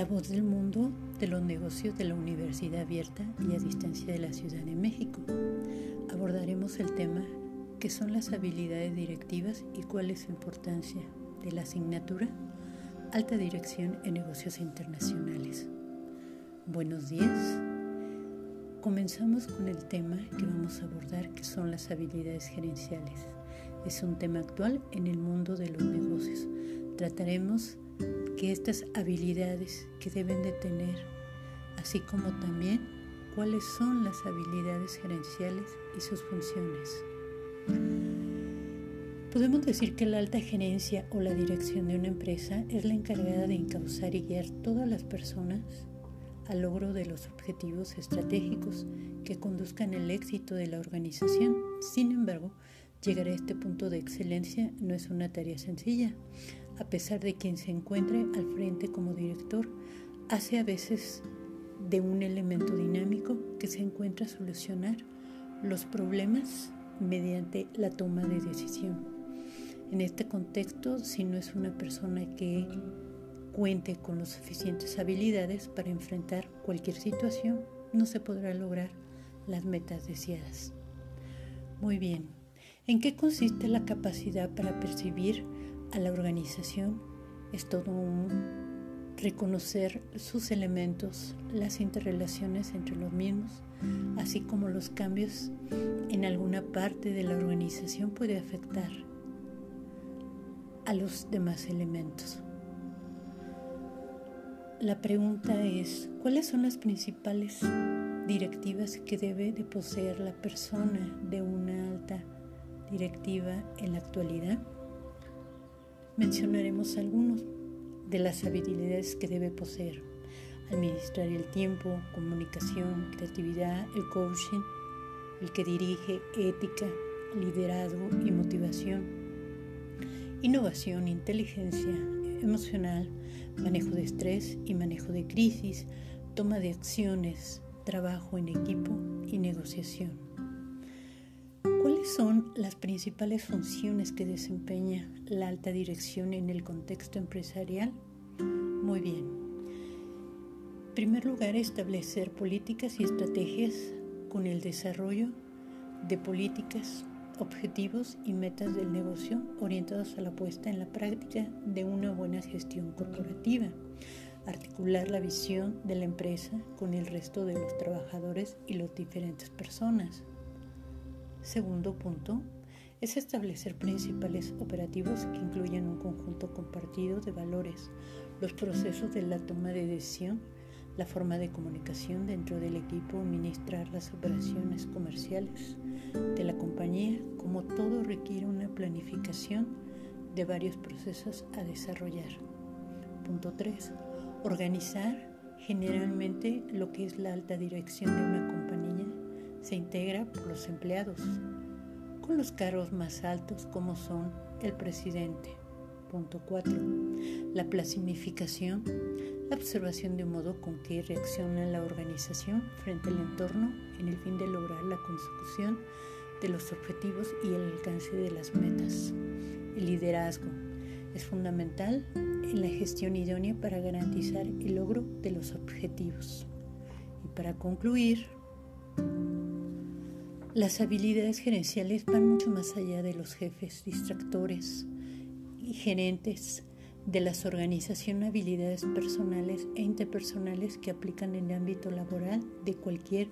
La voz del mundo de los negocios de la Universidad Abierta y a Distancia de la Ciudad de México. Abordaremos el tema que son las habilidades directivas y cuál es su importancia de la asignatura Alta Dirección en Negocios Internacionales. Buenos días. Comenzamos con el tema que vamos a abordar que son las habilidades gerenciales. Es un tema actual en el mundo de los negocios. Trataremos que estas habilidades que deben de tener, así como también cuáles son las habilidades gerenciales y sus funciones. Podemos decir que la alta gerencia o la dirección de una empresa es la encargada de encauzar y guiar todas las personas al logro de los objetivos estratégicos que conduzcan el éxito de la organización. Sin embargo, llegar a este punto de excelencia no es una tarea sencilla. A pesar de quien se encuentre al frente como director, hace a veces de un elemento dinámico que se encuentra a solucionar los problemas mediante la toma de decisión. En este contexto, si no es una persona que cuente con las suficientes habilidades para enfrentar cualquier situación, no se podrá lograr las metas deseadas. Muy bien, ¿en qué consiste la capacidad para percibir a la organización? Es todo un reconocer sus elementos, las interrelaciones entre los mismos, así como los cambios en alguna parte de la organización puede afectar a los demás elementos. La pregunta es, ¿cuáles son las principales directivas que debe de poseer la persona de una alta directiva en la actualidad? Mencionaremos algunos de las habilidades que debe poseer. Administrar el tiempo, comunicación, creatividad, el coaching, el que dirige, ética, liderazgo y motivación, innovación, inteligencia emocional, manejo de estrés y manejo de crisis, toma de acciones, trabajo en equipo y negociación. ¿Cuáles son las principales funciones que desempeña la alta dirección en el contexto empresarial? Muy bien. En primer lugar, establecer políticas y estrategias con el desarrollo de políticas, objetivos y metas del negocio orientados a la puesta en la práctica de una buena gestión corporativa. Articular la visión de la empresa con el resto de los trabajadores y las diferentes personas. Segundo punto, es establecer principales operativos que incluyan un conjunto compartido de valores, los procesos de la toma de decisión, la forma de comunicación dentro del equipo, administrar las operaciones comerciales de la compañía, como todo requiere una planificación de varios procesos a desarrollar. Punto 3. Organizar generalmente lo que es la alta dirección de una compañía se integra por los empleados, con los cargos más altos como son el presidente. Punto 4. La planificación, la observación de un modo con que reacciona la organización frente al entorno en el fin de lograr la consecución de los objetivos y el alcance de las metas. El liderazgo es fundamental en la gestión idónea para garantizar el logro de los objetivos. Y para concluir, las habilidades gerenciales van mucho más allá de los jefes distractores y gerentes de las organizaciones, habilidades personales e interpersonales que aplican en el ámbito laboral de cualquier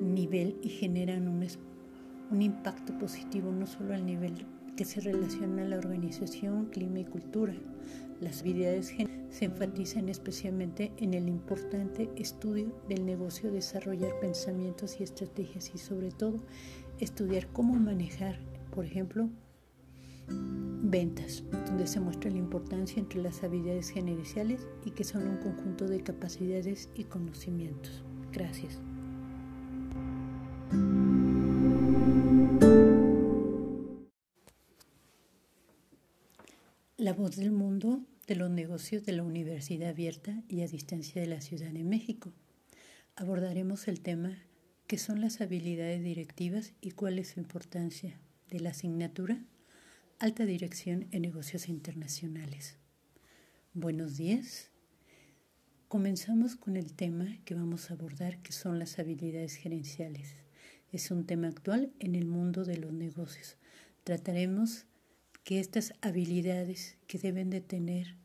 nivel y generan un, un impacto positivo no solo al nivel que se relaciona a la organización, clima y cultura. Las habilidades se enfatizan especialmente en el importante estudio del negocio, desarrollar pensamientos y estrategias y sobre todo estudiar cómo manejar, por ejemplo, ventas, donde se muestra la importancia entre las habilidades gerenciales y que son un conjunto de capacidades y conocimientos. Gracias. La voz del mundo de los negocios de la Universidad Abierta y a Distancia de la Ciudad de México. Abordaremos el tema que son las habilidades directivas y cuál es su importancia de la asignatura Alta Dirección en Negocios Internacionales. Buenos días. Comenzamos con el tema que vamos a abordar, que son las habilidades gerenciales. Es un tema actual en el mundo de los negocios. Trataremos que estas habilidades que deben de tener,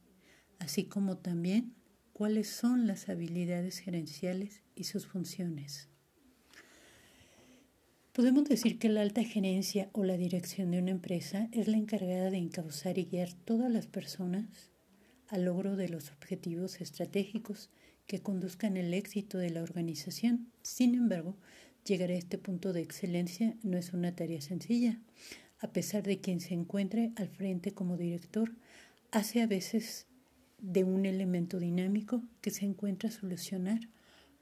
así como también cuáles son las habilidades gerenciales y sus funciones. Podemos decir que la alta gerencia o la dirección de una empresa es la encargada de encauzar y guiar todas las personas al logro de los objetivos estratégicos que conduzcan el éxito de la organización. Sin embargo, llegar a este punto de excelencia no es una tarea sencilla. A pesar de quien se encuentre al frente como director, hace a veces de un elemento dinámico que se encuentra a solucionar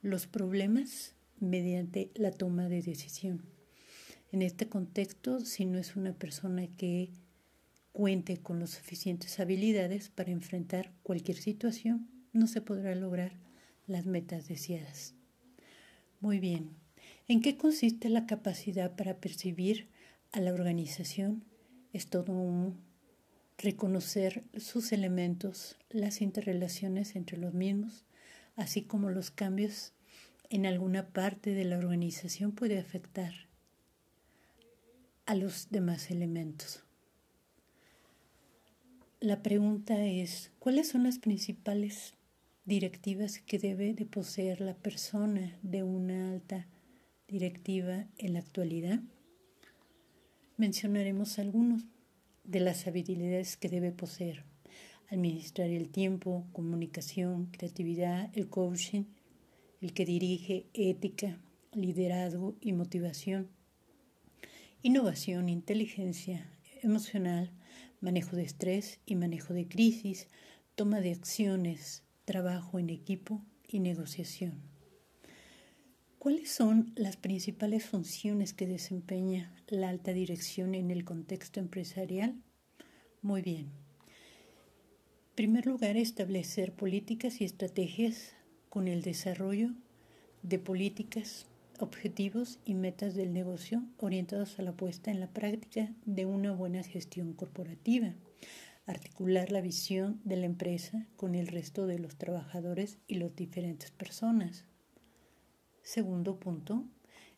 los problemas mediante la toma de decisión. En este contexto, si no es una persona que cuente con las suficientes habilidades para enfrentar cualquier situación, no se podrá lograr las metas deseadas. Muy bien, ¿en qué consiste la capacidad para percibir a la organización? Es todo un reconocer sus elementos, las interrelaciones entre los mismos, así como los cambios en alguna parte de la organización puede afectar a los demás elementos. La pregunta es, ¿cuáles son las principales directivas que debe de poseer la persona de una alta directiva en la actualidad? Mencionaremos algunos de las habilidades que debe poseer. Administrar el tiempo, comunicación, creatividad, el coaching, el que dirige, ética, liderazgo y motivación, innovación, inteligencia emocional, manejo de estrés y manejo de crisis, toma de acciones, trabajo en equipo y negociación. ¿Cuáles son las principales funciones que desempeña la alta dirección en el contexto empresarial? Muy bien. En primer lugar, establecer políticas y estrategias con el desarrollo de políticas objetivos y metas del negocio orientados a la puesta en la práctica de una buena gestión corporativa, articular la visión de la empresa con el resto de los trabajadores y las diferentes personas. Segundo punto,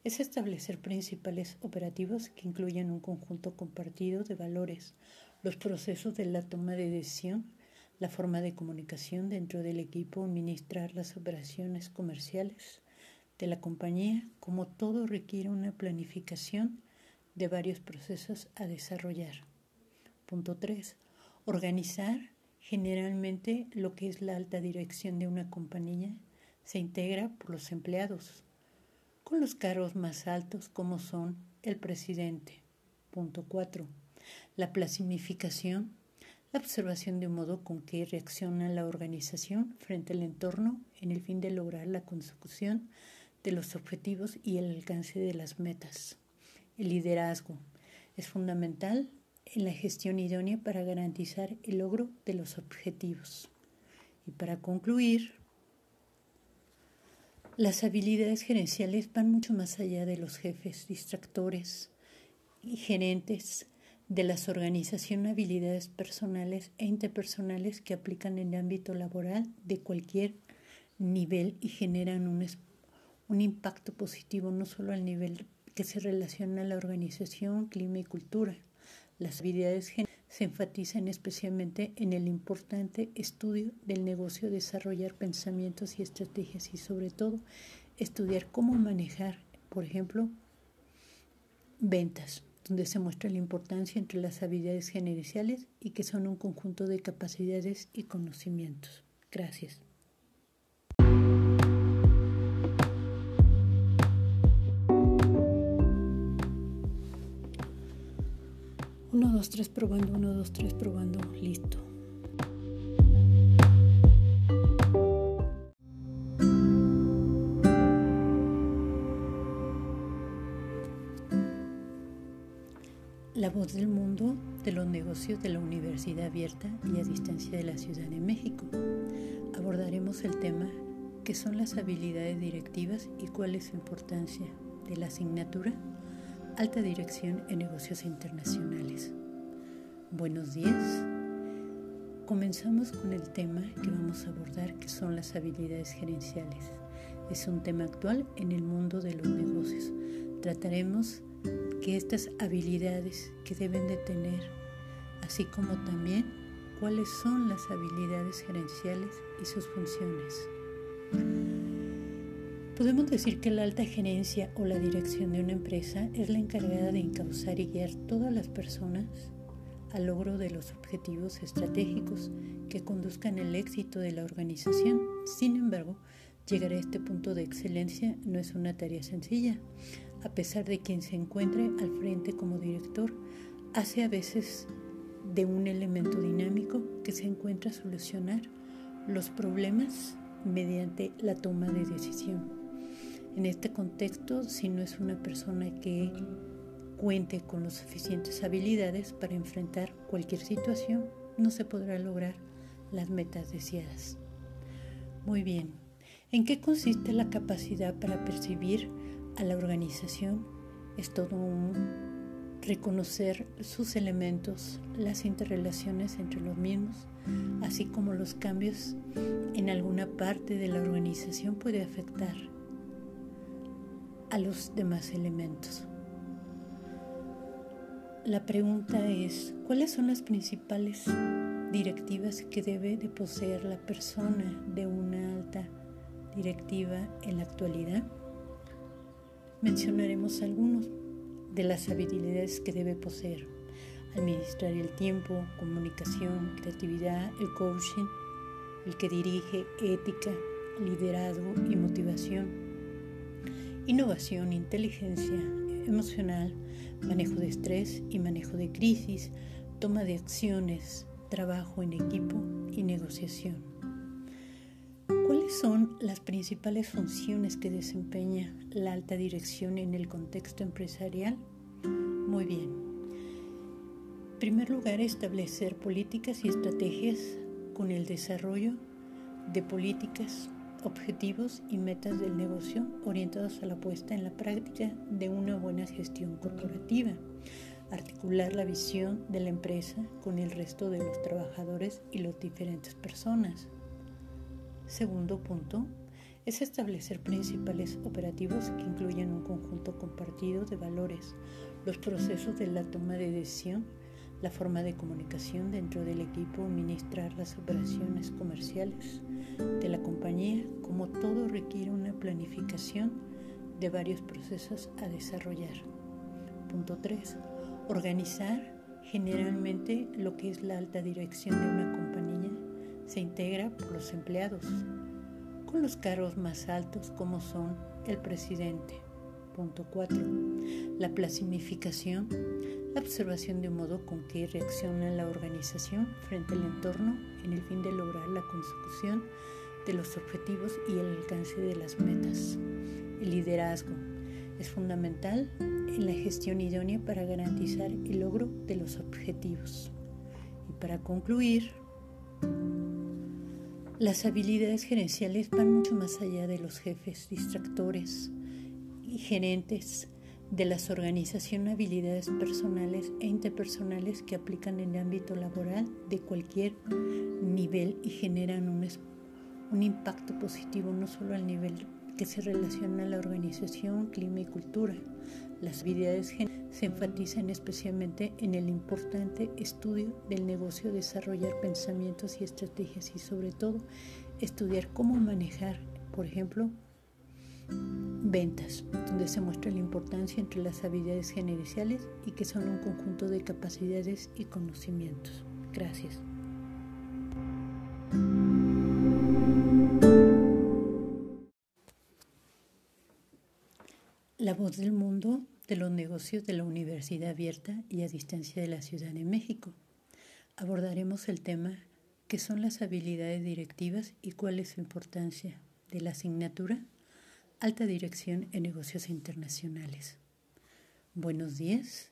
es establecer principales operativos que incluyan un conjunto compartido de valores, los procesos de la toma de decisión, la forma de comunicación dentro del equipo, administrar las operaciones comerciales, de la compañía, como todo requiere una planificación de varios procesos a desarrollar. Punto 3. Organizar generalmente lo que es la alta dirección de una compañía se integra por los empleados, con los cargos más altos como son el presidente. Punto 4. La planificación, la observación de un modo con que reacciona la organización frente al entorno en el fin de lograr la consecución de los objetivos y el alcance de las metas. El liderazgo es fundamental en la gestión idónea para garantizar el logro de los objetivos. Y para concluir, las habilidades gerenciales van mucho más allá de los jefes, distractores y gerentes de las organizaciones, habilidades personales e interpersonales que aplican en el ámbito laboral de cualquier nivel y generan un un impacto positivo no solo al nivel que se relaciona a la organización, clima y cultura. Las habilidades se enfatizan especialmente en el importante estudio del negocio, desarrollar pensamientos y estrategias y sobre todo estudiar cómo manejar, por ejemplo, ventas, donde se muestra la importancia entre las habilidades gerenciales y que son un conjunto de capacidades y conocimientos. Gracias. 1, 2, 3 probando, 1, 2, 3 probando, listo. La voz del mundo de los negocios de la Universidad Abierta y a Distancia de la Ciudad de México. Abordaremos el tema que son las habilidades directivas y cuál es su importancia de la asignatura Alta Dirección en Negocios Internacionales. Buenos días. Comenzamos con el tema que vamos a abordar, que son las habilidades gerenciales. Es un tema actual en el mundo de los negocios. Trataremos que estas habilidades que deben de tener, así como también cuáles son las habilidades gerenciales y sus funciones. Podemos decir que la alta gerencia o la dirección de una empresa es la encargada de encauzar y guiar todas las personas al logro de los objetivos estratégicos que conduzcan el éxito de la organización. Sin embargo, llegar a este punto de excelencia no es una tarea sencilla. A pesar de quien se encuentre al frente como director, hace a veces de un elemento dinámico que se encuentra a solucionar los problemas mediante la toma de decisión. En este contexto, si no es una persona que cuente con las suficientes habilidades para enfrentar cualquier situación, no se podrá lograr las metas deseadas. Muy bien, ¿en qué consiste la capacidad para percibir a la organización? Es todo un reconocer sus elementos, las interrelaciones entre los mismos, así como los cambios en alguna parte de la organización puede afectar a los demás elementos. La pregunta es, ¿cuáles son las principales directivas que debe de poseer la persona de una alta directiva en la actualidad? Mencionaremos algunos de las habilidades que debe poseer. Administrar el tiempo, comunicación, creatividad, el coaching, el que dirige, ética, liderazgo y motivación innovación, inteligencia emocional, manejo de estrés y manejo de crisis, toma de acciones, trabajo en equipo y negociación. ¿Cuáles son las principales funciones que desempeña la alta dirección en el contexto empresarial? Muy bien. En primer lugar, establecer políticas y estrategias con el desarrollo de políticas objetivos y metas del negocio orientados a la puesta en la práctica de una buena gestión corporativa, articular la visión de la empresa con el resto de los trabajadores y las diferentes personas. Segundo punto es establecer principales operativos que incluyan un conjunto compartido de valores, los procesos de la toma de decisión, la forma de comunicación dentro del equipo, administrar las operaciones comerciales, de la compañía, como todo requiere una planificación de varios procesos a desarrollar. Punto 3. Organizar generalmente lo que es la alta dirección de una compañía se integra por los empleados, con los cargos más altos como son el presidente. Punto 4. La planificación, la observación de modo con que reacciona la organización frente al entorno en el fin de lograr la consecución de los objetivos y el alcance de las metas. El liderazgo es fundamental en la gestión idónea para garantizar el logro de los objetivos. Y para concluir, las habilidades gerenciales van mucho más allá de los jefes, distractores y gerentes de las organizaciones, habilidades personales e interpersonales que aplican en el ámbito laboral de cualquier nivel y generan un, un impacto positivo no solo al nivel que se relaciona a la organización, clima y cultura. Las habilidades se enfatizan especialmente en el importante estudio del negocio, desarrollar pensamientos y estrategias y sobre todo estudiar cómo manejar, por ejemplo, ventas, donde se muestra la importancia entre las habilidades gerenciales y que son un conjunto de capacidades y conocimientos. Gracias. La voz del mundo de los negocios de la Universidad Abierta y a Distancia de la Ciudad de México. Abordaremos el tema qué son las habilidades directivas y cuál es su importancia de la asignatura Alta Dirección en Negocios Internacionales. Buenos días.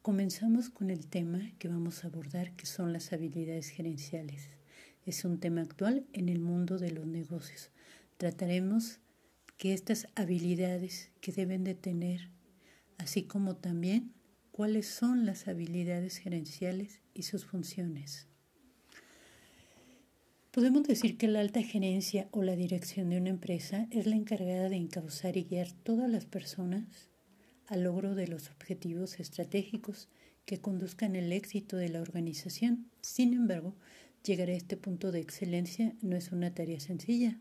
Comenzamos con el tema que vamos a abordar, que son las habilidades gerenciales. Es un tema actual en el mundo de los negocios. Trataremos que estas habilidades que deben de tener, así como también cuáles son las habilidades gerenciales y sus funciones. Podemos decir que la alta gerencia o la dirección de una empresa es la encargada de encauzar y guiar todas las personas al logro de los objetivos estratégicos que conduzcan el éxito de la organización. Sin embargo, llegar a este punto de excelencia no es una tarea sencilla.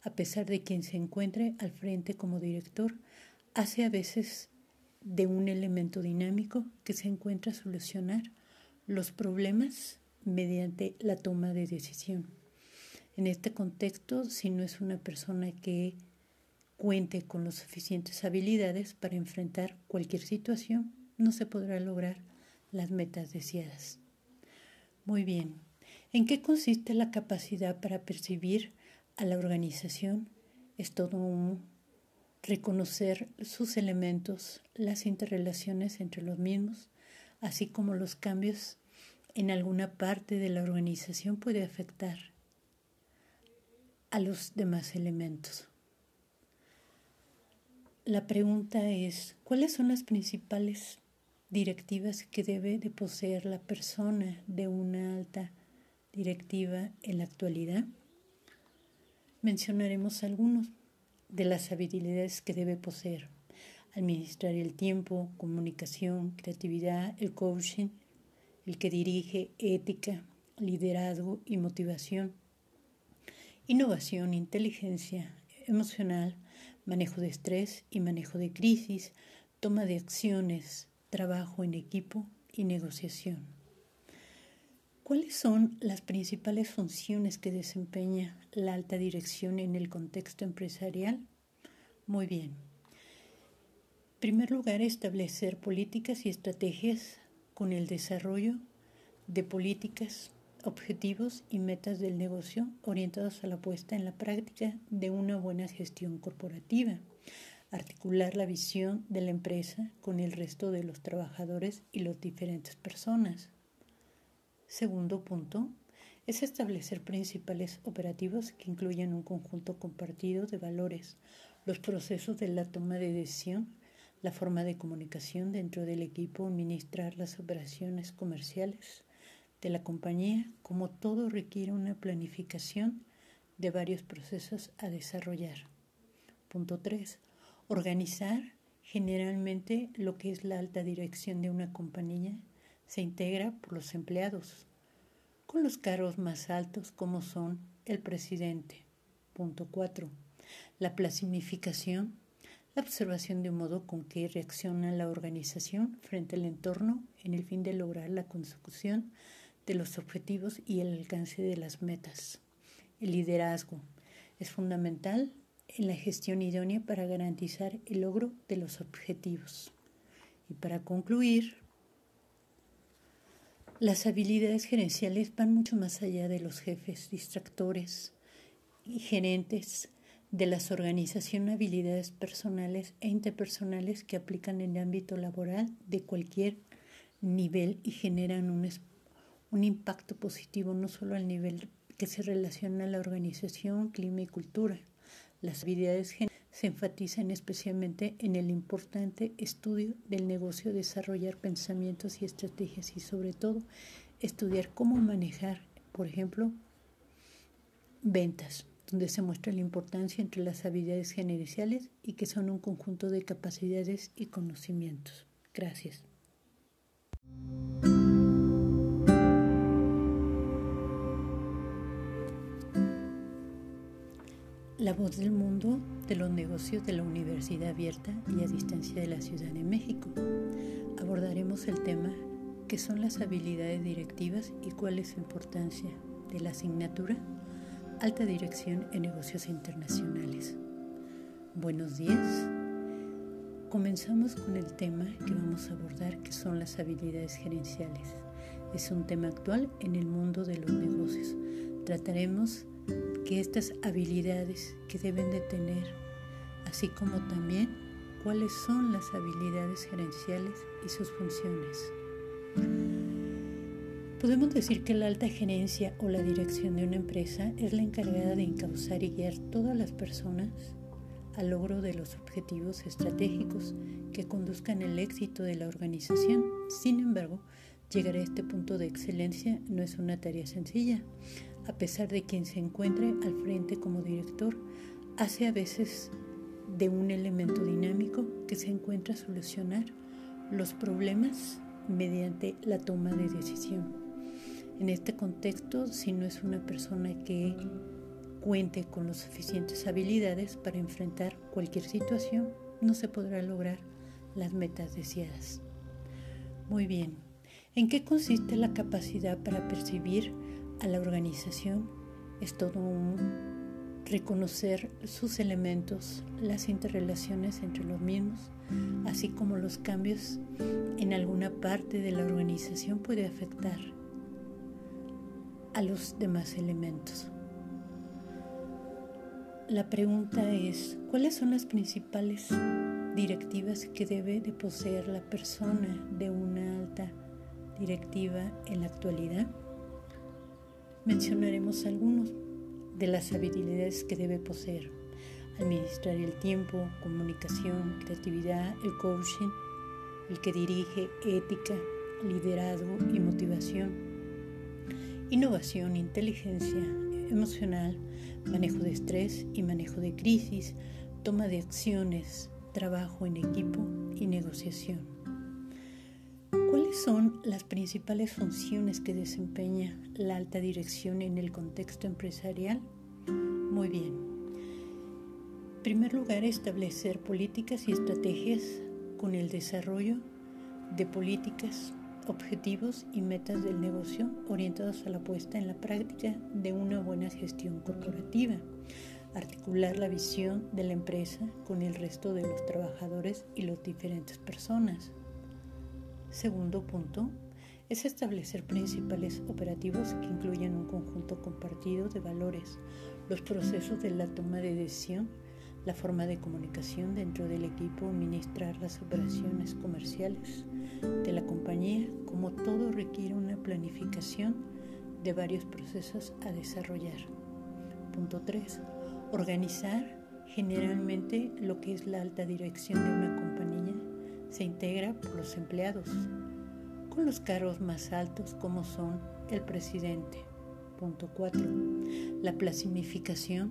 A pesar de quien se encuentre al frente como director, hace a veces de un elemento dinámico que se encuentra a solucionar los problemas mediante la toma de decisión. En este contexto, si no es una persona que cuente con las suficientes habilidades para enfrentar cualquier situación, no se podrá lograr las metas deseadas. Muy bien, ¿en qué consiste la capacidad para percibir a la organización? Es todo un reconocer sus elementos, las interrelaciones entre los mismos, así como los cambios en alguna parte de la organización puede afectar a los demás elementos. La pregunta es, ¿cuáles son las principales directivas que debe de poseer la persona de una alta directiva en la actualidad? Mencionaremos algunos de las habilidades que debe poseer. Administrar el tiempo, comunicación, creatividad, el coaching, el que dirige, ética, liderazgo y motivación, innovación, inteligencia emocional, manejo de estrés y manejo de crisis, toma de acciones, trabajo en equipo y negociación. ¿Cuáles son las principales funciones que desempeña la alta dirección en el contexto empresarial? Muy bien. En primer lugar, establecer políticas y estrategias con el desarrollo de políticas objetivos y metas del negocio orientados a la puesta en la práctica de una buena gestión corporativa, articular la visión de la empresa con el resto de los trabajadores y las diferentes personas. Segundo punto, es establecer principales operativos que incluyan un conjunto compartido de valores, los procesos de la toma de decisión, la forma de comunicación dentro del equipo, administrar las operaciones comerciales, de la compañía, como todo requiere una planificación de varios procesos a desarrollar. Punto 3. Organizar generalmente lo que es la alta dirección de una compañía se integra por los empleados, con los cargos más altos como son el presidente. Punto 4. La planificación, la observación de un modo con que reacciona la organización frente al entorno en el fin de lograr la consecución de los objetivos y el alcance de las metas. El liderazgo es fundamental en la gestión idónea para garantizar el logro de los objetivos. Y para concluir, las habilidades gerenciales van mucho más allá de los jefes, distractores y gerentes de las organizaciones, habilidades personales e interpersonales que aplican en el ámbito laboral de cualquier nivel y generan un espacio un impacto positivo no solo al nivel que se relaciona a la organización, clima y cultura. Las habilidades se enfatizan especialmente en el importante estudio del negocio, desarrollar pensamientos y estrategias y sobre todo estudiar cómo manejar, por ejemplo, ventas, donde se muestra la importancia entre las habilidades gerenciales y que son un conjunto de capacidades y conocimientos. Gracias. La voz del mundo de los negocios de la Universidad Abierta y a Distancia de la Ciudad de México. Abordaremos el tema que son las habilidades directivas y cuál es su importancia de la asignatura Alta Dirección en Negocios Internacionales. Buenos días. Comenzamos con el tema que vamos a abordar que son las habilidades gerenciales. Es un tema actual en el mundo de los negocios. Trataremos que estas habilidades que deben de tener, así como también cuáles son las habilidades gerenciales y sus funciones. Podemos decir que la alta gerencia o la dirección de una empresa es la encargada de encauzar y guiar todas las personas al logro de los objetivos estratégicos que conduzcan el éxito de la organización. Sin embargo, llegar a este punto de excelencia no es una tarea sencilla. A pesar de quien se encuentre al frente como director, hace a veces de un elemento dinámico que se encuentra a solucionar los problemas mediante la toma de decisión. En este contexto, si no es una persona que cuente con las suficientes habilidades para enfrentar cualquier situación, no se podrá lograr las metas deseadas. Muy bien, ¿en qué consiste la capacidad para percibir a la organización? Es todo un reconocer sus elementos, las interrelaciones entre los mismos, así como los cambios en alguna parte de la organización puede afectar a los demás elementos. La pregunta es, ¿cuáles son las principales directivas que debe de poseer la persona de una alta directiva en la actualidad? Mencionaremos algunos de las habilidades que debe poseer. Administrar el tiempo, comunicación, creatividad, el coaching, el que dirige, ética, liderazgo y motivación, innovación, inteligencia emocional, manejo de estrés y manejo de crisis, toma de acciones, trabajo en equipo y negociación. ¿Cuáles son las principales funciones que desempeña la alta dirección en el contexto empresarial? Muy bien. En primer lugar, establecer políticas y estrategias con el desarrollo de políticas, objetivos y metas del negocio orientados a la puesta en la práctica de una buena gestión corporativa. Articular la visión de la empresa con el resto de los trabajadores y las diferentes personas. Segundo punto, es establecer principales operativos que incluyan un conjunto compartido de valores, los procesos de la toma de decisión, la forma de comunicación dentro del equipo, administrar las operaciones comerciales de la compañía, como todo requiere una planificación de varios procesos a desarrollar. Punto 3. Organizar generalmente lo que es la alta dirección de una compañía se integra por los empleados, con los cargos más altos como son el presidente. Punto 4. La planificación,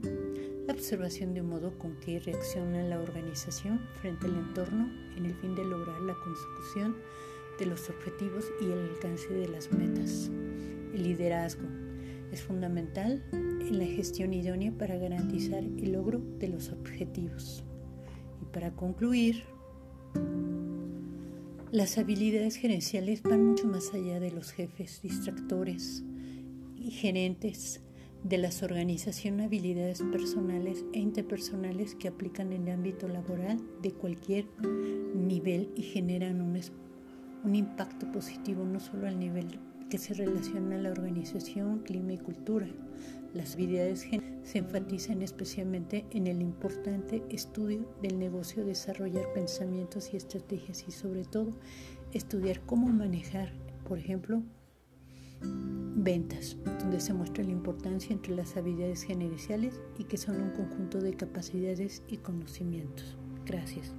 la observación de modo con que reacciona la organización frente al entorno en el fin de lograr la consecución de los objetivos y el alcance de las metas. El liderazgo es fundamental en la gestión idónea para garantizar el logro de los objetivos. Y para concluir, las habilidades gerenciales van mucho más allá de los jefes distractores y gerentes de las organizaciones, habilidades personales e interpersonales que aplican en el ámbito laboral de cualquier nivel y generan un, un impacto positivo no solo al nivel que se relaciona a la organización, clima y cultura. Las habilidades se enfatizan especialmente en el importante estudio del negocio, desarrollar pensamientos y estrategias y sobre todo estudiar cómo manejar, por ejemplo, ventas, donde se muestra la importancia entre las habilidades gerenciales y que son un conjunto de capacidades y conocimientos. Gracias.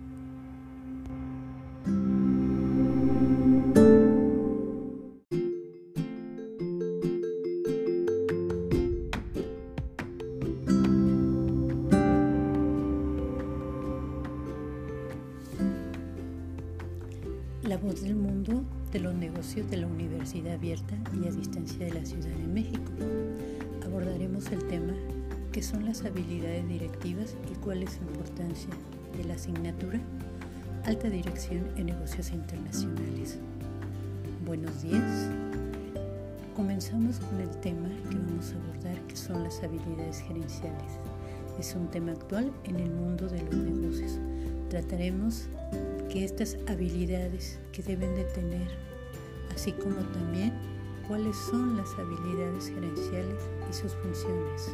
Cuál es su importancia de la asignatura Alta Dirección en Negocios Internacionales. Buenos días. Comenzamos con el tema que vamos a abordar que son las habilidades gerenciales. Es un tema actual en el mundo de los negocios. Trataremos que estas habilidades que deben de tener, así como también cuáles son las habilidades gerenciales y sus funciones.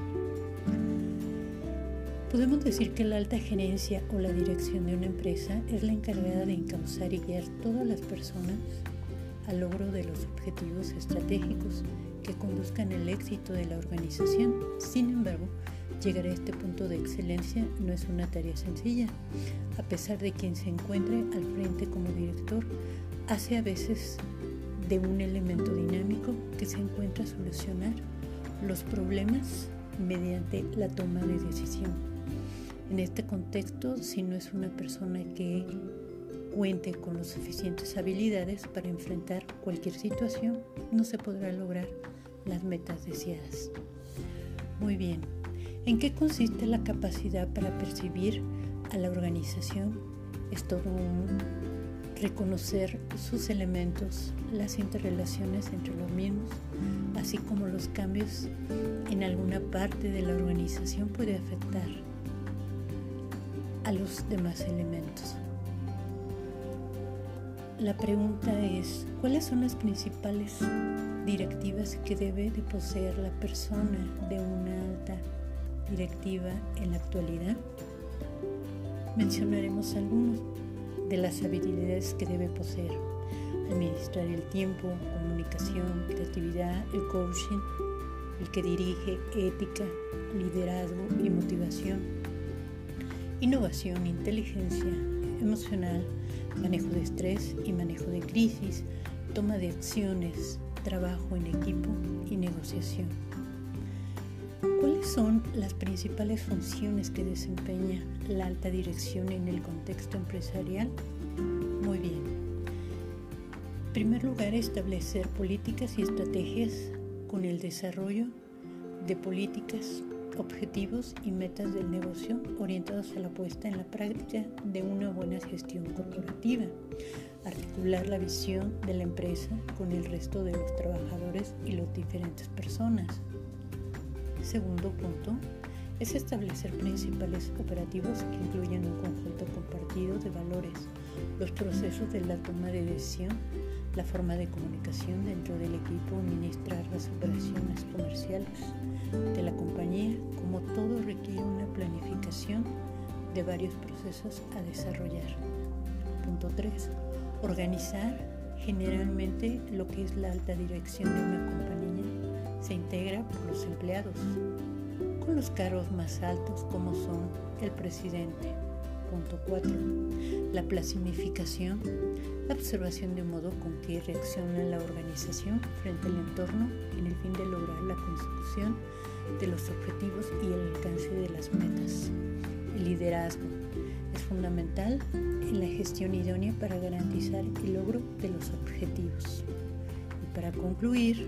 Podemos decir que la alta gerencia o la dirección de una empresa es la encargada de encauzar y guiar todas las personas al logro de los objetivos estratégicos que conduzcan el éxito de la organización. Sin embargo, Llegar a este punto de excelencia no es una tarea sencilla. A pesar de quien se encuentre al frente como director, hace a veces de un elemento dinámico que se encuentra a solucionar los problemas mediante la toma de decisión. En este contexto, si no es una persona que cuente con las suficientes habilidades para enfrentar cualquier situación, no se podrá lograr las metas deseadas. Muy bien, ¿en qué consiste la capacidad para percibir a la organización? Es todo un reconocer sus elementos, las interrelaciones entre los mismos, así como los cambios en alguna parte de la organización puede afectar a los demás elementos. La pregunta es, ¿cuáles son las principales directivas que debe de poseer la persona de una alta directiva en la actualidad? Mencionaremos algunas de las habilidades que debe poseer. Administrar el tiempo, comunicación, creatividad, el coaching, el que dirige, ética, liderazgo y motivación, innovación, inteligencia emocional, manejo de estrés y manejo de crisis, toma de acciones, trabajo en equipo y negociación. ¿Cuáles son las principales funciones que desempeña la alta dirección en el contexto empresarial? Muy bien. En primer lugar, establecer políticas y estrategias con el desarrollo de políticas objetivos y metas del negocio orientados a la puesta en la práctica de una buena gestión corporativa, articular la visión de la empresa con el resto de los trabajadores y las diferentes personas. Segundo punto es establecer principales operativos que incluyen un conjunto compartido de valores, los procesos de la toma de decisión, la forma de comunicación dentro del equipo, administrar las operaciones comerciales de la compañía, como todo requiere una planificación de varios procesos a desarrollar. Punto 3. Organizar generalmente lo que es la alta dirección de una compañía se integra por los empleados, con los cargos más altos como son el presidente, Punto 4. La planificación, la observación de modo con que reacciona la organización frente al entorno en el fin de lograr la consecución de los objetivos y el alcance de las metas. El liderazgo es fundamental en la gestión idónea para garantizar el logro de los objetivos. Y para concluir,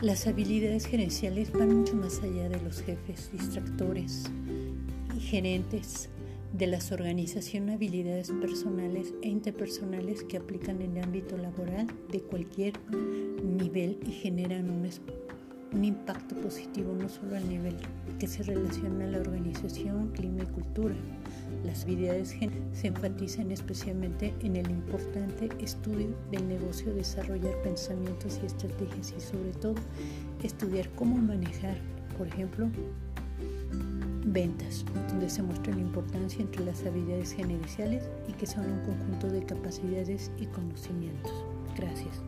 las habilidades gerenciales van mucho más allá de los jefes distractores gerentes de las organizaciones habilidades personales e interpersonales que aplican en el ámbito laboral de cualquier nivel y generan un, un impacto positivo no solo al nivel que se relaciona a la organización, clima y cultura. Las habilidades se enfatizan especialmente en el importante estudio del negocio, desarrollar pensamientos y estrategias y sobre todo estudiar cómo manejar, por ejemplo, Ventas, donde se muestra la importancia entre las habilidades gerenciales y que son un conjunto de capacidades y conocimientos. Gracias.